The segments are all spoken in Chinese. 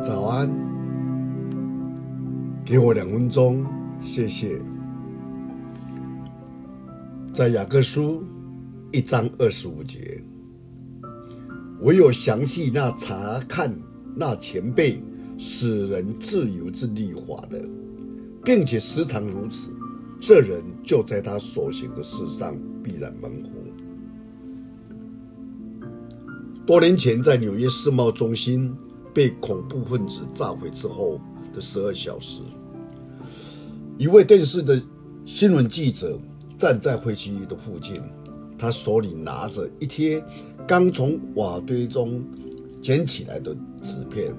早安，给我两分钟，谢谢。在雅各书一章二十五节，唯有详细那查看那前辈使人自由之立法的，并且时常如此，这人就在他所行的事上必然蒙福。多年前，在纽约世贸中心。被恐怖分子炸毁之后的十二小时，一位电视的新闻记者站在废弃的附近，他手里拿着一贴刚从瓦堆中捡起来的纸片，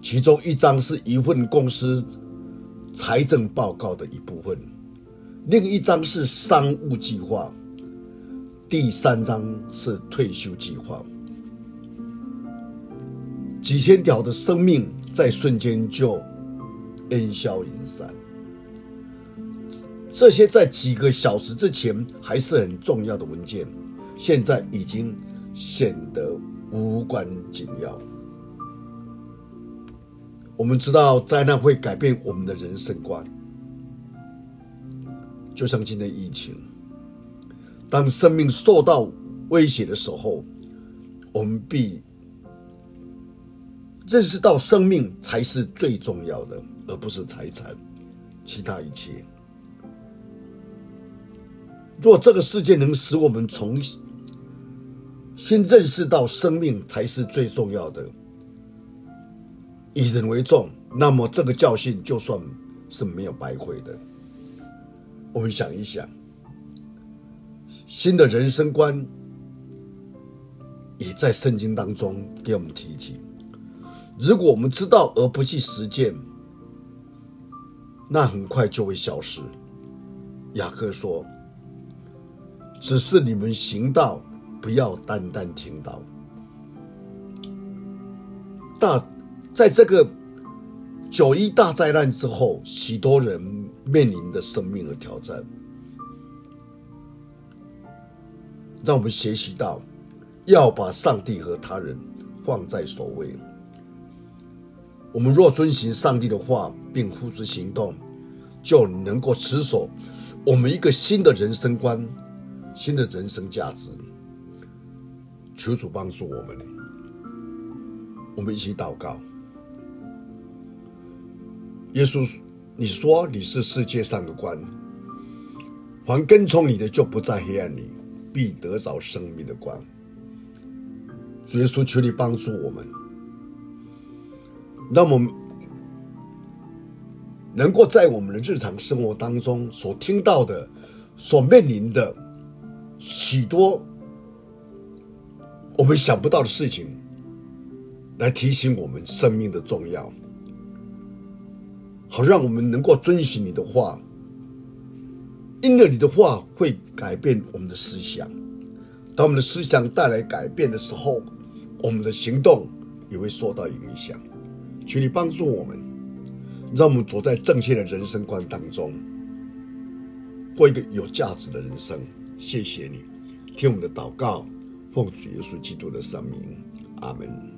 其中一张是一份公司财政报告的一部分，另一张是商务计划，第三张是退休计划。几千条的生命在瞬间就烟消云散。这些在几个小时之前还是很重要的文件，现在已经显得无关紧要。我们知道灾难会改变我们的人生观，就像今天疫情，当生命受到威胁的时候，我们必。认识到生命才是最重要的，而不是财产，其他一切。若这个世界能使我们重新认识到生命才是最重要的，以人为重，那么这个教训就算是没有白费的。我们想一想，新的人生观也在圣经当中给我们提及。如果我们知道而不去实践，那很快就会消失。雅各说：“只是你们行道，不要单单听到。”大，在这个九一大灾难之后，许多人面临的生命的挑战，让我们学习到要把上帝和他人放在首位。我们若遵行上帝的话，并付诸行动，就能够持守我们一个新的人生观、新的人生价值。求主帮助我们，我们一起祷告。耶稣，你说你是世界上的光，凡跟从你的就不在黑暗里，必得着生命的光。耶稣，求你帮助我们。让我们能够在我们的日常生活当中所听到的、所面临的许多我们想不到的事情，来提醒我们生命的重要，好让我们能够遵循你的话，因为你的话会改变我们的思想。当我们的思想带来改变的时候，我们的行动也会受到影响。求你帮助我们，让我们走在正确的人生观当中，过一个有价值的人生。谢谢你，听我们的祷告，奉主耶稣基督的圣名，阿门。